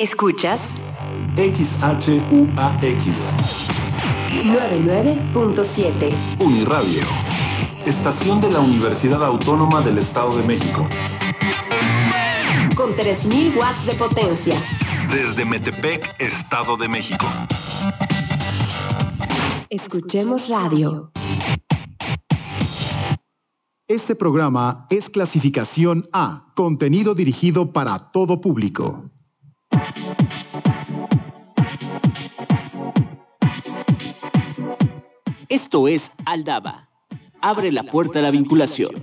Escuchas XHUAX 99.7 Uniradio, estación de la Universidad Autónoma del Estado de México. con 3000 watts de potencia. Desde Metepec, Estado de México. Escuchemos radio. Este programa es clasificación A, contenido dirigido para todo público. Esto es Aldaba. Abre la puerta a la vinculación.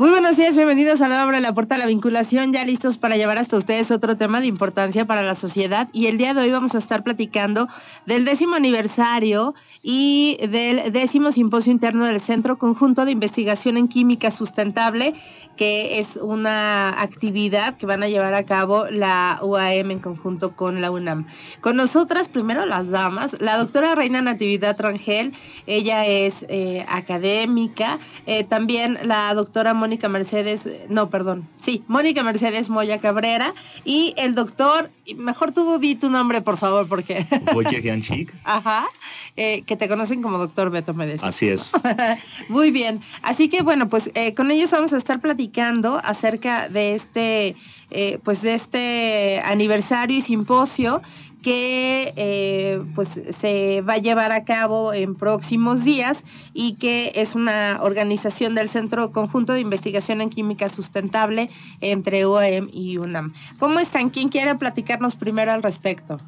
Muy buenos días, bienvenidos a la obra La Puerta de la Vinculación, ya listos para llevar hasta ustedes otro tema de importancia para la sociedad. Y el día de hoy vamos a estar platicando del décimo aniversario y del décimo simposio interno del Centro Conjunto de Investigación en Química Sustentable, que es una actividad que van a llevar a cabo la UAM en conjunto con la UNAM. Con nosotras, primero las damas, la doctora Reina Natividad Rangel, ella es eh, académica, eh, también la doctora Mónica Mercedes, eh, no, perdón, sí, Mónica Mercedes Moya Cabrera, y el doctor, mejor tú di tu nombre, por favor, porque... Wojciech Janchik. Ajá, eh, que te conocen como doctor Beto, me decías. Así es. Muy bien. Así que bueno, pues eh, con ellos vamos a estar platicando acerca de este, eh, pues de este aniversario y simposio que eh, pues se va a llevar a cabo en próximos días y que es una organización del Centro Conjunto de Investigación en Química Sustentable entre UAM y UNAM. ¿Cómo están? ¿Quién quiere platicarnos primero al respecto?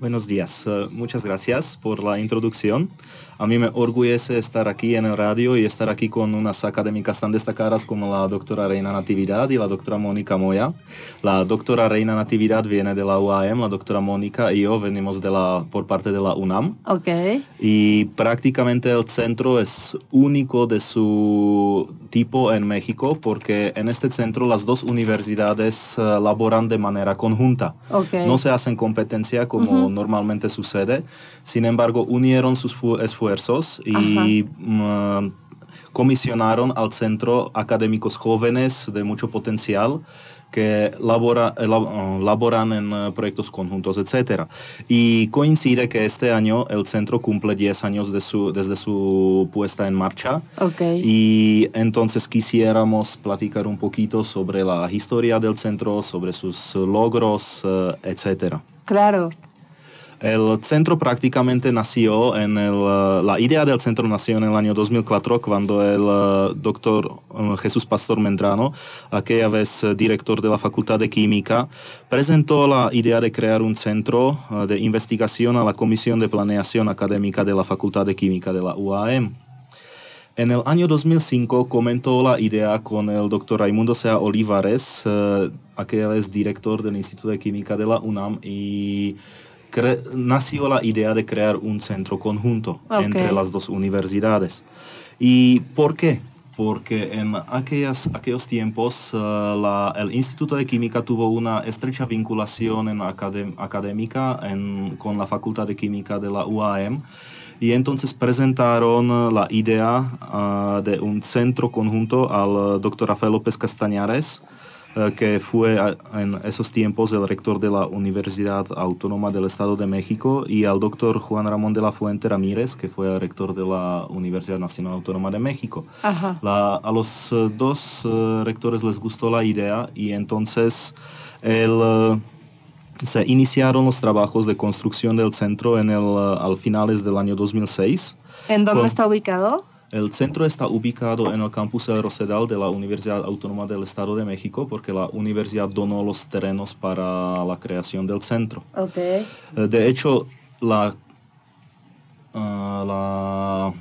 Buenos días. Eh, muchas gracias por la introducción. A mí me orgullece estar aquí en el radio y estar aquí con unas académicas tan destacadas como la doctora Reina Natividad y la doctora Mónica Moya. La doctora Reina Natividad viene de la UAM, la doctora Mónica y yo venimos de la, por parte de la UNAM. Ok. Y prácticamente el centro es único de su tipo en México porque en este centro las dos universidades eh, laboran de manera conjunta. Ok. No se hacen competencia como Normalmente sucede. Sin embargo, unieron sus fu- esfuerzos y mm, comisionaron al centro académicos jóvenes de mucho potencial que labora- eh, laboran en eh, proyectos conjuntos, etc. Y coincide que este año el centro cumple 10 años de su- desde su puesta en marcha. Ok. Y entonces quisiéramos platicar un poquito sobre la historia del centro, sobre sus logros, eh, etcétera. Claro. El centro prácticamente nació en el, eh, la idea del centro nació en el año 2004 cuando el eh, doctor eh, Jesús Pastor Mendrano, aquella vez eh, director de la Facultad de Química, presentó la idea de crear un centro de investigación a la Comisión de Planeación Académica de la Facultad de Química de la UAM. En el año 2005 comentó la idea con el doctor Raimundo Sea Olivares, aquella vez director del Instituto de Química de la UNAM, y nació la idea de crear un centro conjunto entre las dos universidades. ¿Y por qué? Porque en aquellas, aquellos tiempos eh, la- el Instituto de Química tuvo una estrecha vinculación en académica en- con la Facultad de Química de la UAM y entonces presentaron eh, la idea ah, de un centro conjunto al eh, doctor Rafael López Castañares, eh, que fue en esos tiempos el rector de la Universidad Autónoma del Estado de México, y al doctor Juan Ramón de la Fuente Ramírez, que fue el rector de la Universidad Nacional Autónoma de México. La- a los eh, dos eh, rectores les gustó la idea y entonces el, eh, se iniciaron los trabajos de construcción del centro en el, al finales del año 2006. ¿En dónde Con- está ubicado? El centro está ubicado en el campus de Rosedal de la Universidad Autónoma del Estado de México porque la universidad donó los terrenos para la creación del centro. Ok. Eh, De hecho, la, ah, la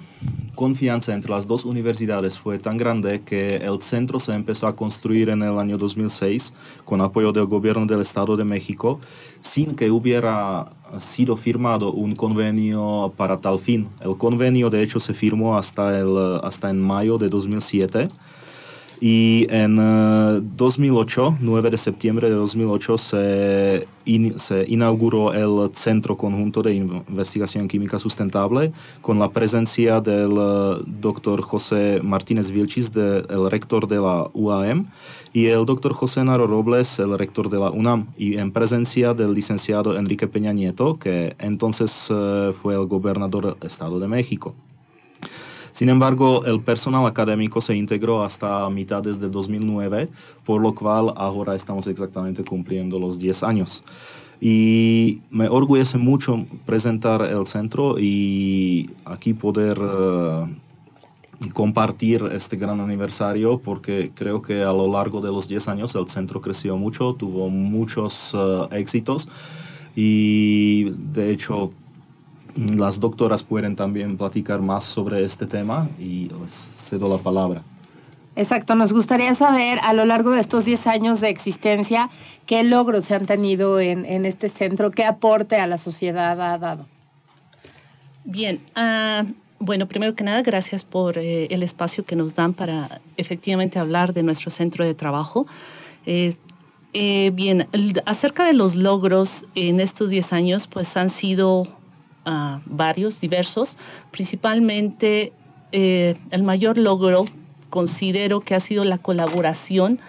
confianza entre las dos universidades fue tan grande que el centro se empezó a construir en el año 2006 con apoyo del gobierno del Estado de México sin que hubiera sido firmado un convenio para tal fin. El convenio de hecho se firmó hasta, el, hasta en mayo de 2007 y en eh, 2008, 9 de septiembre de 2008, se, in- se inauguró el Centro Conjunto de Investigación Química Sustentable con la presencia del eh, doctor José Martínez Vilchis, el rector de la UAM, y el doctor José Naro Robles, el rector de la UNAM, y en presencia del licenciado Enrique Peña Nieto, que entonces eh, fue el gobernador del Estado de México. Sin embargo, el personal académico se integró hasta mitades de 2009, por lo cual ahora estamos exactamente cumpliendo los 10 años. Y me orgullece mucho presentar el centro y aquí poder eh, compartir este gran aniversario porque creo que a lo largo de los 10 años el centro creció mucho, tuvo muchos eh, éxitos y de hecho las doctoras pueden también platicar más sobre este tema y les cedo la palabra. Exacto, nos gustaría saber a lo largo de estos 10 años de existencia qué logros se han tenido en, en este centro, qué aporte a la sociedad ha dado. Bien, ah, bueno, primero que nada, gracias por eh, el espacio que nos dan para efectivamente hablar de nuestro centro de trabajo. Eh, eh, bien, el- acerca de los logros en estos 10 años, pues han sido varios, diversos. Principalmente, eh, el mayor logro considero que ha sido la colaboración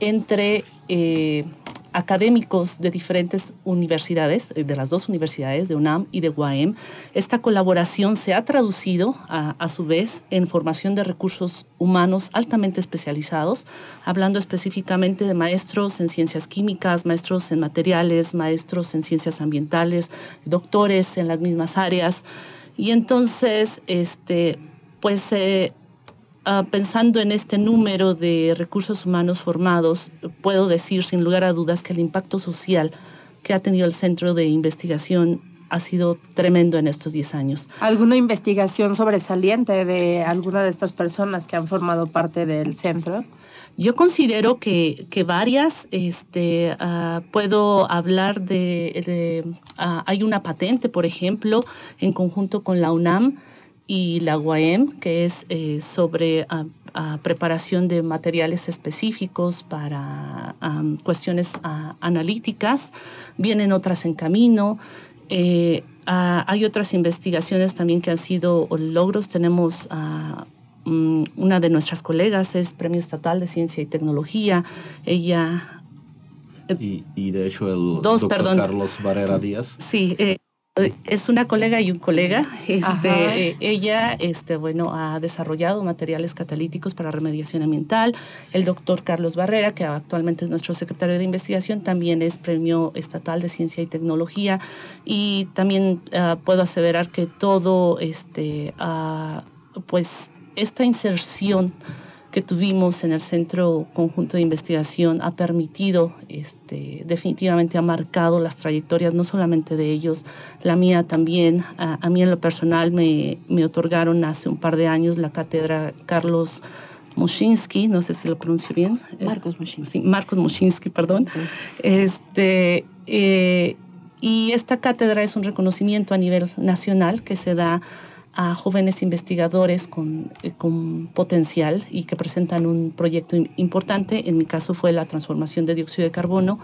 entre eh, académicos de diferentes universidades, eh, de las dos universidades, de UNAM y de UAM. Esta colaboración se ha traducido a, a su vez en formación de recursos humanos altamente especializados, hablando específicamente de maestros en ciencias químicas, maestros en materiales, maestros en ciencias ambientales, doctores en las mismas áreas. Y entonces, este, pues eh, Ah, pensando en este número de recursos humanos formados, puedo decir sin lugar a dudas que el impacto social que ha tenido el centro de investigación ha sido tremendo en estos 10 años. ¿Alguna investigación sobresaliente de alguna de estas personas que han formado parte del centro? Yo considero que, que varias, este, ah, puedo hablar de, de, ah, hay una patente, por ejemplo, en conjunto con la UNAM, y la UAM, que es eh, sobre uh, uh, preparación de materiales específicos para um, cuestiones uh, analíticas. Vienen otras en camino. Eh, hay otras investigaciones también que han sido logros. Tenemos um, una de nuestras colegas, es Premio Estatal de Ciencia y Tecnología. Ella... Y, y de hecho el dos, doctor perdón. Carlos Barrera Díaz. Sí, eh, es una colega y un colega. Este, eh, ella, este, bueno, ha desarrollado materiales catalíticos para remediación ambiental. El doctor Carlos Barrera, que actualmente es nuestro secretario de investigación, también es premio estatal de ciencia y tecnología. Y también uh, puedo aseverar que todo, este, uh, pues, esta inserción que tuvimos en el Centro Conjunto de Investigación ha permitido, este, definitivamente ha marcado las trayectorias, no solamente de ellos, la mía también. A, a mí en lo personal me, me, otorgaron hace un par de años la cátedra Carlos Mushinsky, no sé si lo pronuncio bien. Marcos Mushinsky. Sí, Marcos Mushinsky, perdón. Sí. Este, eh, y esta cátedra es un reconocimiento a nivel nacional que se da a jóvenes investigadores con, eh, con, potencial y que presentan un proyecto importante. En mi caso fue la transformación de dióxido de carbono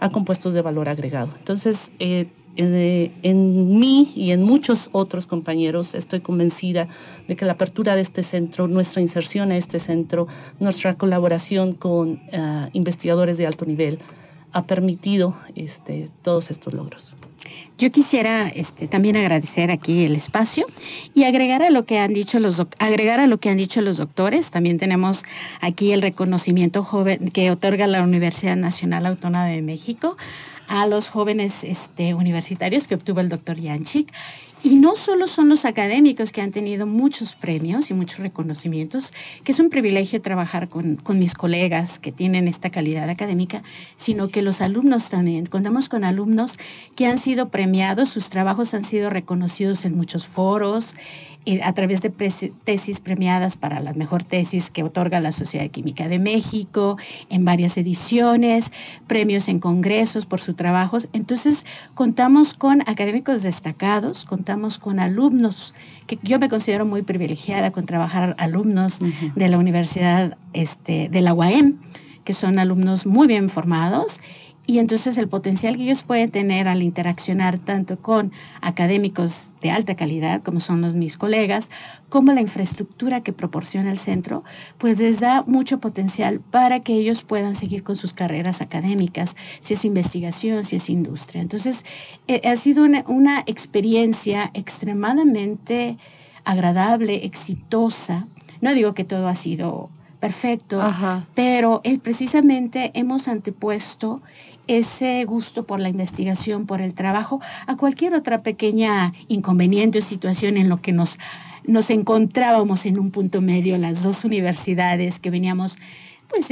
a compuestos de valor agregado. Entonces, eh, en, en, mí y en muchos otros compañeros estoy convencida de que la apertura de este centro, nuestra inserción a este centro, nuestra colaboración con uh, investigadores de alto nivel ha permitido este, todos estos logros. Yo quisiera este, también agradecer aquí el espacio y agregar a lo que han dicho los agregar a lo que han dicho los doctores. También tenemos aquí el reconocimiento joven que otorga la Universidad Nacional Autónoma de México a los jóvenes este, universitarios que obtuvo el doctor Yanchik. Y no solo son los académicos que han tenido muchos premios y muchos reconocimientos, que es un privilegio trabajar con, con, mis colegas que tienen esta calidad académica, sino que los alumnos también. Contamos con alumnos que han sido premiados, sus trabajos han sido reconocidos en muchos foros, a través de tesis premiadas para la mejor tesis que otorga la Sociedad Química de México, en varias ediciones, premios en congresos por sus trabajos. Entonces, contamos con académicos destacados, contamos con alumnos, que yo me considero muy privilegiada con trabajar alumnos de la Universidad este, de la UAM, que son alumnos muy bien formados y entonces el potencial que ellos pueden tener al interaccionar tanto con académicos de alta calidad, como son los mis colegas, como la infraestructura que proporciona el centro, pues les da mucho potencial para que ellos puedan seguir con sus carreras académicas, si es investigación, si es industria. Entonces, eh, ha sido una, una experiencia extremadamente agradable, exitosa. No digo que todo ha sido perfecto, pero es precisamente hemos antepuesto ese gusto por la investigación, por el trabajo, a cualquier otra pequeña inconveniente o situación en lo que nos, nos encontrábamos en un punto medio, las dos universidades que veníamos pues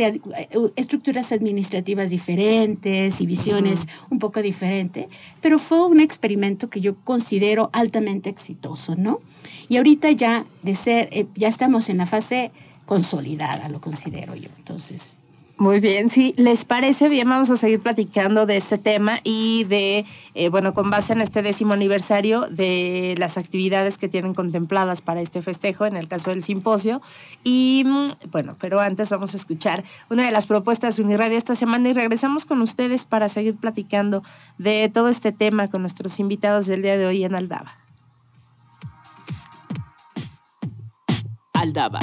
estructuras administrativas diferentes y visiones un poco diferentes, pero fue un experimento que yo considero altamente exitoso, ¿no? Y ahorita ya de ser, eh, ya estamos en la fase consolidada, lo considero yo. Entonces, muy bien, si les parece bien, vamos a seguir platicando de este tema y de, eh, bueno, con base en este décimo aniversario de las actividades que tienen contempladas para este festejo, en el caso del simposio. Y mm, bueno, pero antes vamos a escuchar una de las propuestas de Uniradio esta semana y regresamos con ustedes para seguir platicando de todo este tema con nuestros invitados del día de hoy en Aldaba. Aldaba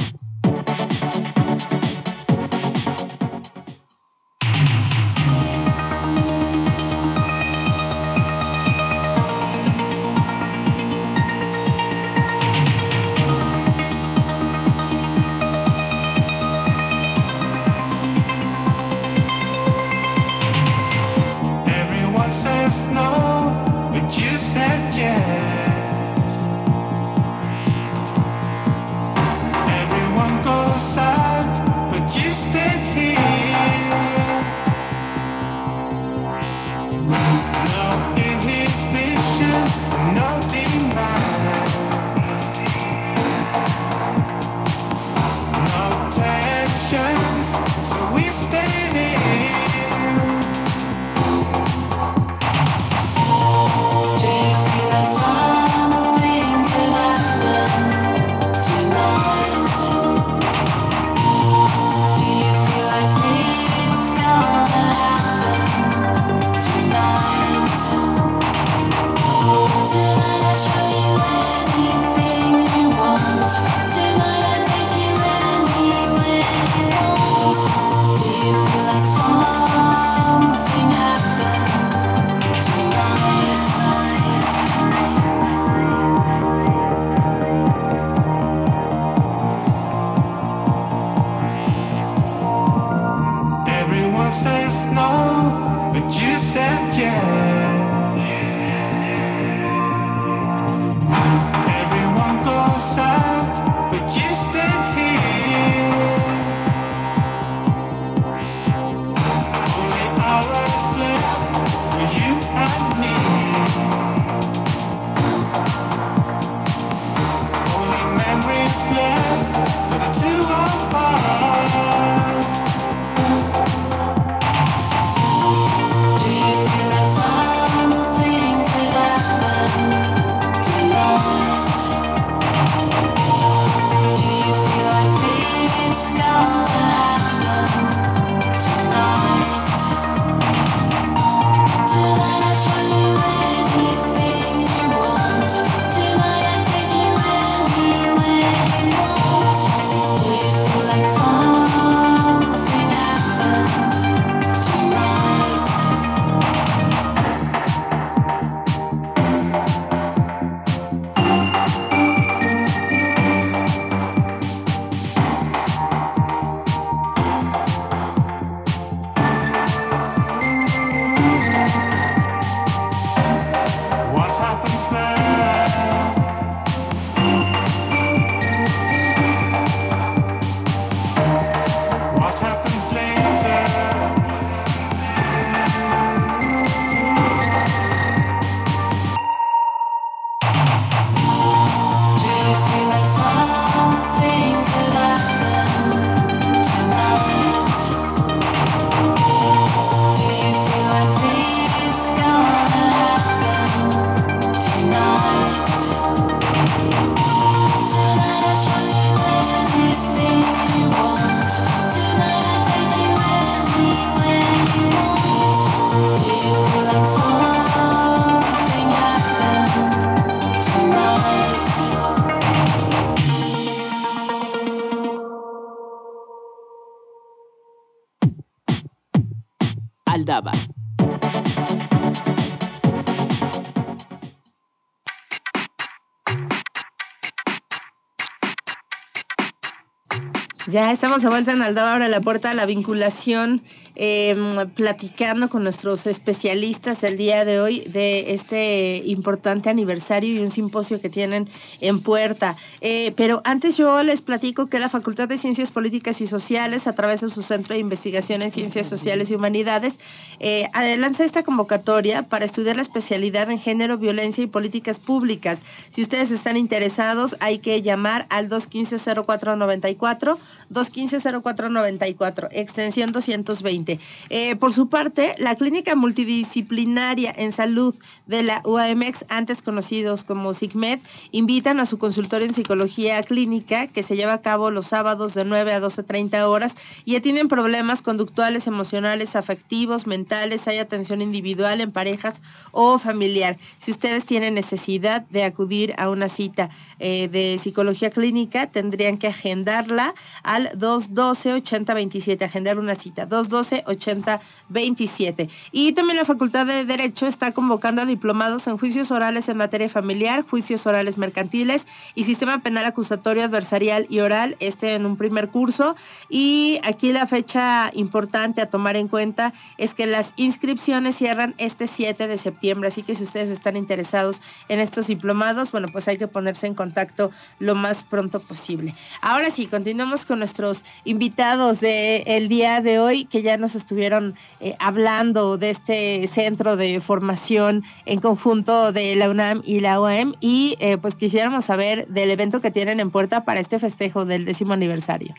Ya estamos a vuelta en Aldaba, ahora la puerta la vinculación eh, platicando con nuestros especialistas el día de hoy de este importante aniversario y un simposio que tienen en puerta. Eh, pero antes yo les platico que la Facultad de Ciencias Políticas y Sociales, a través de su Centro de Investigación en Ciencias Sociales y Humanidades, eh, lanza esta convocatoria para estudiar la especialidad en género, violencia y políticas públicas. Si ustedes están interesados, hay que llamar al 215-0494, 215-0494, extensión 220. Eh, por su parte, la Clínica Multidisciplinaria en Salud de la UAMX, antes conocidos como SIGMED, invitan a su consultorio en psicología clínica que se lleva a cabo los sábados de 9 a 12.30 horas y ya tienen problemas conductuales, emocionales, afectivos, mentales, hay atención individual en parejas o familiar. Si ustedes tienen necesidad de acudir a una cita eh, de psicología clínica, tendrían que agendarla al 212-8027, agendar una cita, 212 8027. Y también la Facultad de Derecho está convocando a diplomados en juicios orales en materia familiar, juicios orales mercantiles y sistema penal acusatorio adversarial y oral, este en un primer curso. Y aquí la fecha importante a tomar en cuenta es que las inscripciones cierran este 7 de septiembre, así que si ustedes están interesados en estos diplomados, bueno, pues hay que ponerse en contacto lo más pronto posible. Ahora sí, continuamos con nuestros invitados del día de hoy, que ya nos estuvieron eh, hablando de este centro de formación en conjunto de la UNAM y la OEM y eh, pues quisiéramos saber del evento que tienen en puerta para este festejo del décimo aniversario.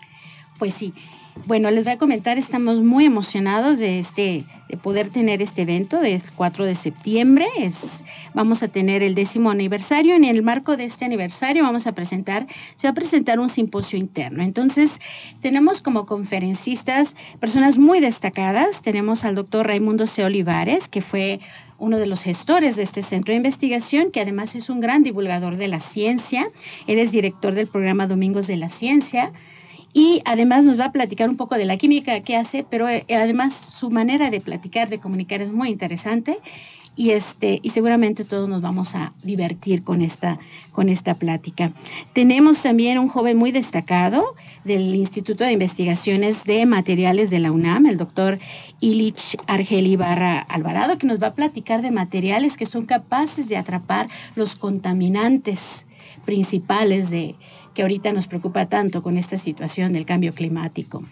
Pues sí, bueno, les voy a comentar, estamos muy emocionados de este, de poder tener este evento, del 4 de septiembre. Vamos a tener el décimo aniversario. En el marco de este aniversario vamos a presentar, se va a presentar un simposio interno. Entonces, tenemos como conferencistas personas muy destacadas. Tenemos al doctor Raimundo C. Olivares, que fue uno de los gestores de este centro de investigación, que además es un gran divulgador de la ciencia. Él es director del programa Domingos de la Ciencia y además nos va a platicar un poco de la química que hace, pero eh, además su manera de platicar, de comunicar es muy interesante y este y seguramente todos nos vamos a divertir con esta con esta plática. Tenemos también un joven muy destacado del Instituto de Investigaciones de Materiales de la UNAM, el doctor Ilich Argel Ibarra Alvarado, que nos va a platicar de materiales que son capaces de atrapar los contaminantes principales de, que ahorita nos preocupa tanto con esta situación del cambio climático.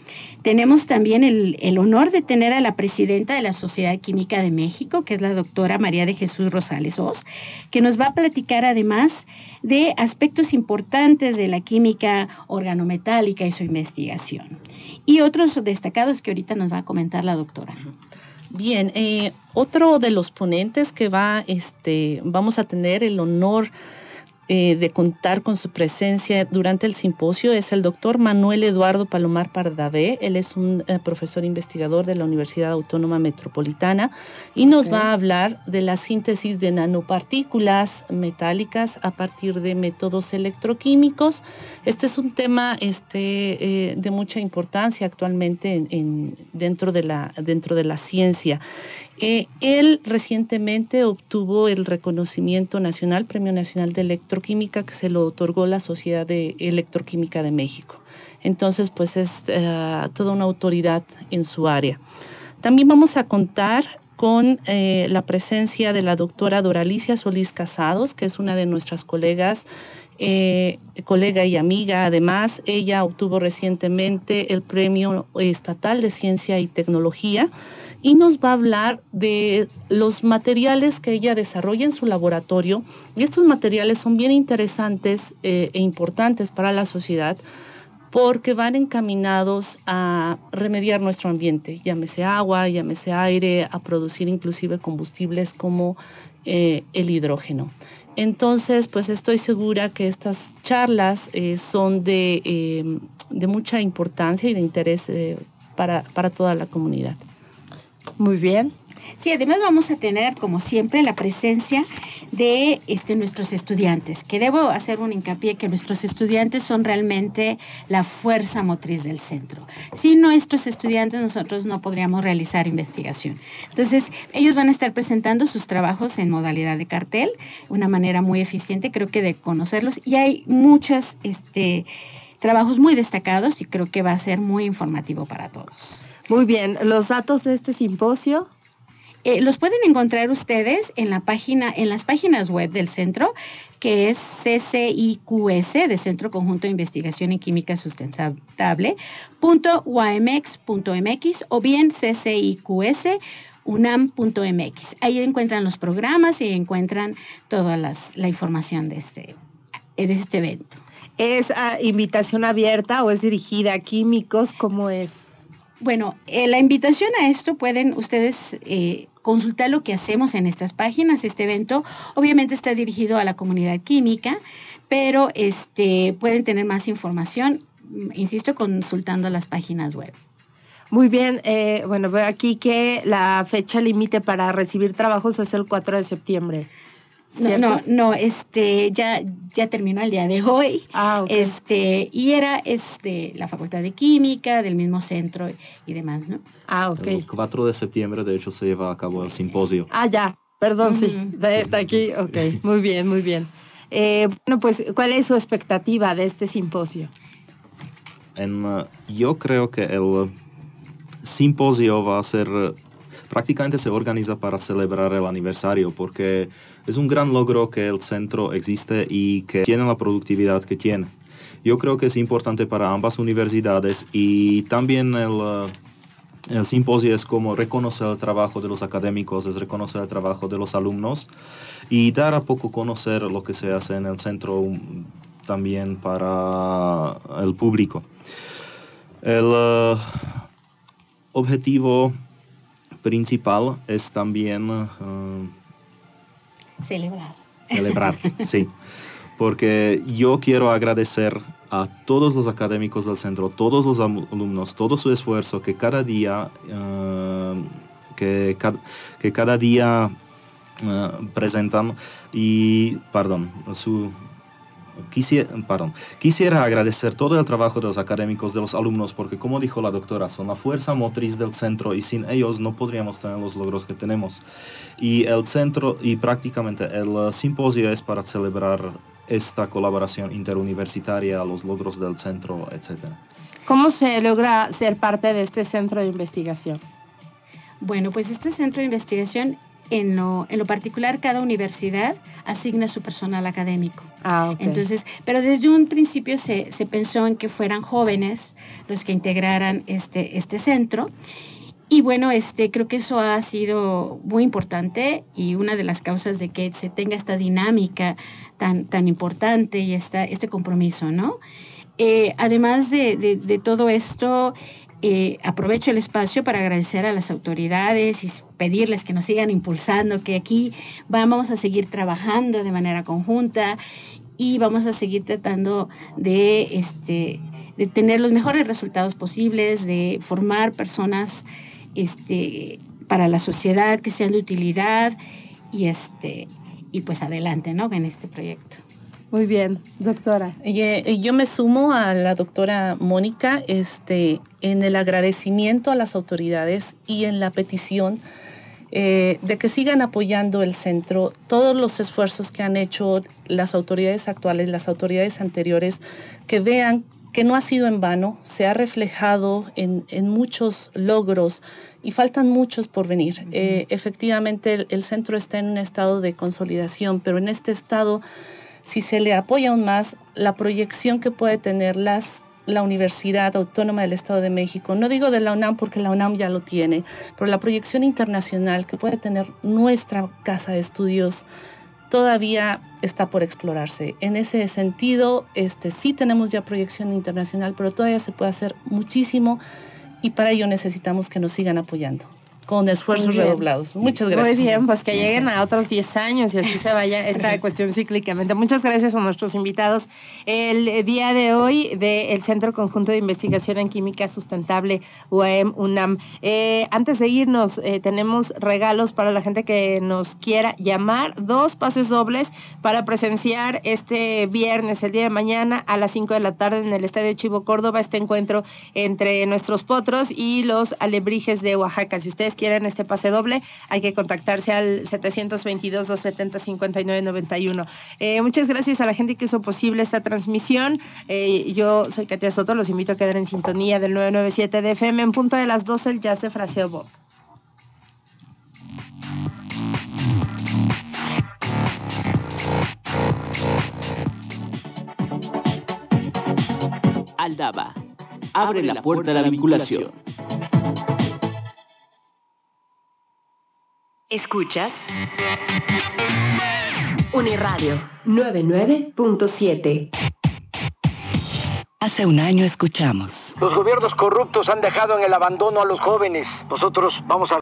Tenemos también el, honor de tener a la presidenta de la Sociedad Química de México, que es la doctora María de Jesús Rosales Oz, que nos va a platicar además de aspectos importantes de la química organometálica y su investigación. Y otros destacados que ahorita nos va a comentar la doctora. Bien, eh, otro de los ponentes que va, este, vamos a tener el honor eh, de contar con su presencia durante el simposio es el doctor Manuel Eduardo Palomar Pardavé. Él es un eh, profesor investigador de la Universidad Autónoma Metropolitana y nos va a hablar de la síntesis de nanopartículas metálicas a partir de métodos electroquímicos. Este es un tema este, eh, de mucha importancia actualmente dentro, de la, dentro de la ciencia. Eh, él recientemente obtuvo el reconocimiento nacional, Premio Nacional de Electroquímica, que se lo otorgó la Sociedad de Electroquímica de México. Entonces, pues es eh, toda una autoridad en su área. También vamos a contar con eh, la presencia de la doctora Doralicia Solís Casados, que es una de nuestras colegas, colega y amiga. Además, ella obtuvo recientemente el Premio Estatal de Ciencia y Tecnología y nos va a hablar de los materiales que ella desarrolla en su laboratorio. Y estos materiales son bien interesantes eh, e importantes para la sociedad porque van encaminados a remediar nuestro ambiente, llámese agua, llámese aire, a producir inclusive combustibles como eh, el hidrógeno. Entonces, pues estoy segura que estas charlas eh, son de, de, mucha importancia y de interés para, para toda la comunidad. Muy bien. Sí, además vamos a tener, como siempre, la presencia de este, nuestros estudiantes, que debo hacer un hincapié que nuestros estudiantes son realmente la fuerza motriz del centro. Sin nuestros estudiantes nosotros no podríamos realizar investigación. Entonces, ellos van a estar presentando sus trabajos en modalidad de cartel, una manera muy eficiente, creo que de conocerlos, y hay muchas... Este, trabajos muy destacados y creo que va a ser muy informativo para todos. Muy bien, los datos de este simposio. Eh, los pueden encontrar ustedes en la página, en las páginas web del centro, que es CCIQS, de Centro Conjunto de Investigación en Química Sustentable, .umx.mx o bien CCIQS unam.mx. Ahí encuentran los programas y encuentran toda la información de este, de este evento. ¿Es invitación abierta o es dirigida a químicos? ¿Cómo es? Bueno, eh, la invitación a esto pueden ustedes eh, consultar lo que hacemos en estas páginas. Este evento obviamente está dirigido a la comunidad química, pero este, pueden tener más información, mm, insisto, consultando las páginas web. Muy bien, eh, bueno, veo aquí que la fecha límite para recibir trabajos es el 4 de septiembre. No, no, no, este, ya, ya terminó el día de hoy. Ah, Este, y era este, la Facultad de Química, del mismo centro y demás, ¿no? Ah, ok. El 4 de septiembre, de hecho, se lleva a cabo el simposio. Ah, ya, perdón, sí, está aquí, ok, muy bien, muy bien. Eh, bueno, pues, ¿cuál es su expectativa de este simposio? En, uh, yo creo que el simposio va a ser prácticamente se organiza para celebrar el aniversario porque es un gran logro que el centro existe y que tiene la productividad que tiene. Yo creo que es importante para ambas universidades y también el, uh, el simposio es como reconocer el trabajo de los académicos, es reconocer el trabajo de los alumnos y dar a poco conocer lo que se hace en el centro también para el público. El uh, objetivo principal es también... Uh, celebrar. Celebrar, sí. Porque yo quiero agradecer a todos los académicos del centro, todos los alumnos, todo su esfuerzo que cada día, uh, que, que, cada día uh, presentan y, perdón, su Quisiera, perdón, quisiera agradecer todo el trabajo de los académicos, de los alumnos, porque como dijo la doctora, son la fuerza motriz del centro y sin ellos no podríamos tener los logros que tenemos. Y el centro y prácticamente el uh, simposio es para celebrar esta colaboración interuniversitaria, los logros del centro, etc. ¿Cómo se logra ser parte de este centro de investigación? Bueno, pues este centro de investigación en lo, en lo particular, cada universidad asigna su personal académico. Ah, Entonces, pero desde un principio se, se, pensó en que fueran jóvenes los que integraran este, este centro. Y bueno, este, creo que eso ha sido muy importante y una de las causas de que se tenga esta dinámica tan, tan importante y esta, este compromiso, ¿no? Eh, además de, de, de, todo esto, eh, aprovecho el espacio para agradecer a las autoridades y pedirles que nos sigan impulsando, que aquí vamos a seguir trabajando de manera conjunta y vamos a seguir tratando de, este, de tener los mejores resultados posibles, de formar personas este, para la sociedad que sean de utilidad y, este, y pues adelante ¿no? en este proyecto. Muy bien, doctora. Eh, yo me sumo a la doctora Mónica este, en el agradecimiento a las autoridades y en la petición eh, de que sigan apoyando el centro, todos los esfuerzos que han hecho las autoridades actuales, las autoridades anteriores, que vean que no ha sido en vano, se ha reflejado en, muchos logros y faltan muchos por venir. Eh, efectivamente, el centro está en un estado de consolidación, pero en este estado si se le apoya aún más la proyección que puede tener las, la Universidad Autónoma del Estado de México, no digo de la UNAM porque la UNAM ya lo tiene, pero la proyección internacional que puede tener nuestra casa de estudios todavía está por explorarse. En ese sentido, este, sí tenemos ya proyección internacional, pero todavía se puede hacer muchísimo y para ello necesitamos que nos sigan apoyando. Con esfuerzos redoblados. Muchas gracias. Muy bien, pues que lleguen a otros 10 años y así se vaya esta cuestión cíclicamente. Muchas gracias a nuestros invitados. El día de hoy del Centro Conjunto de Investigación en Química Sustentable UAM UNAM. Eh, antes de irnos, eh, tenemos regalos para la gente que nos quiera llamar. Dos pases dobles para presenciar este viernes, el día de mañana, a las 5 de la tarde en el Estadio Chivo Córdoba, este encuentro entre nuestros potros y los alebrijes de Oaxaca. Si ustedes quieren este pase doble, hay que contactarse al 722-270-5991. Eh, muchas gracias a la gente que hizo posible esta transmisión. Eh, yo soy Katia Soto, los invito a quedar en sintonía del 997 de FM en punto de las 12 el jazz de Fraseo Bob. Aldaba. Abre la puerta a la vinculación. Escuchas Uniradio 99.7. Hace un año escuchamos. Los gobiernos corruptos han dejado en el abandono a los jóvenes. Nosotros vamos a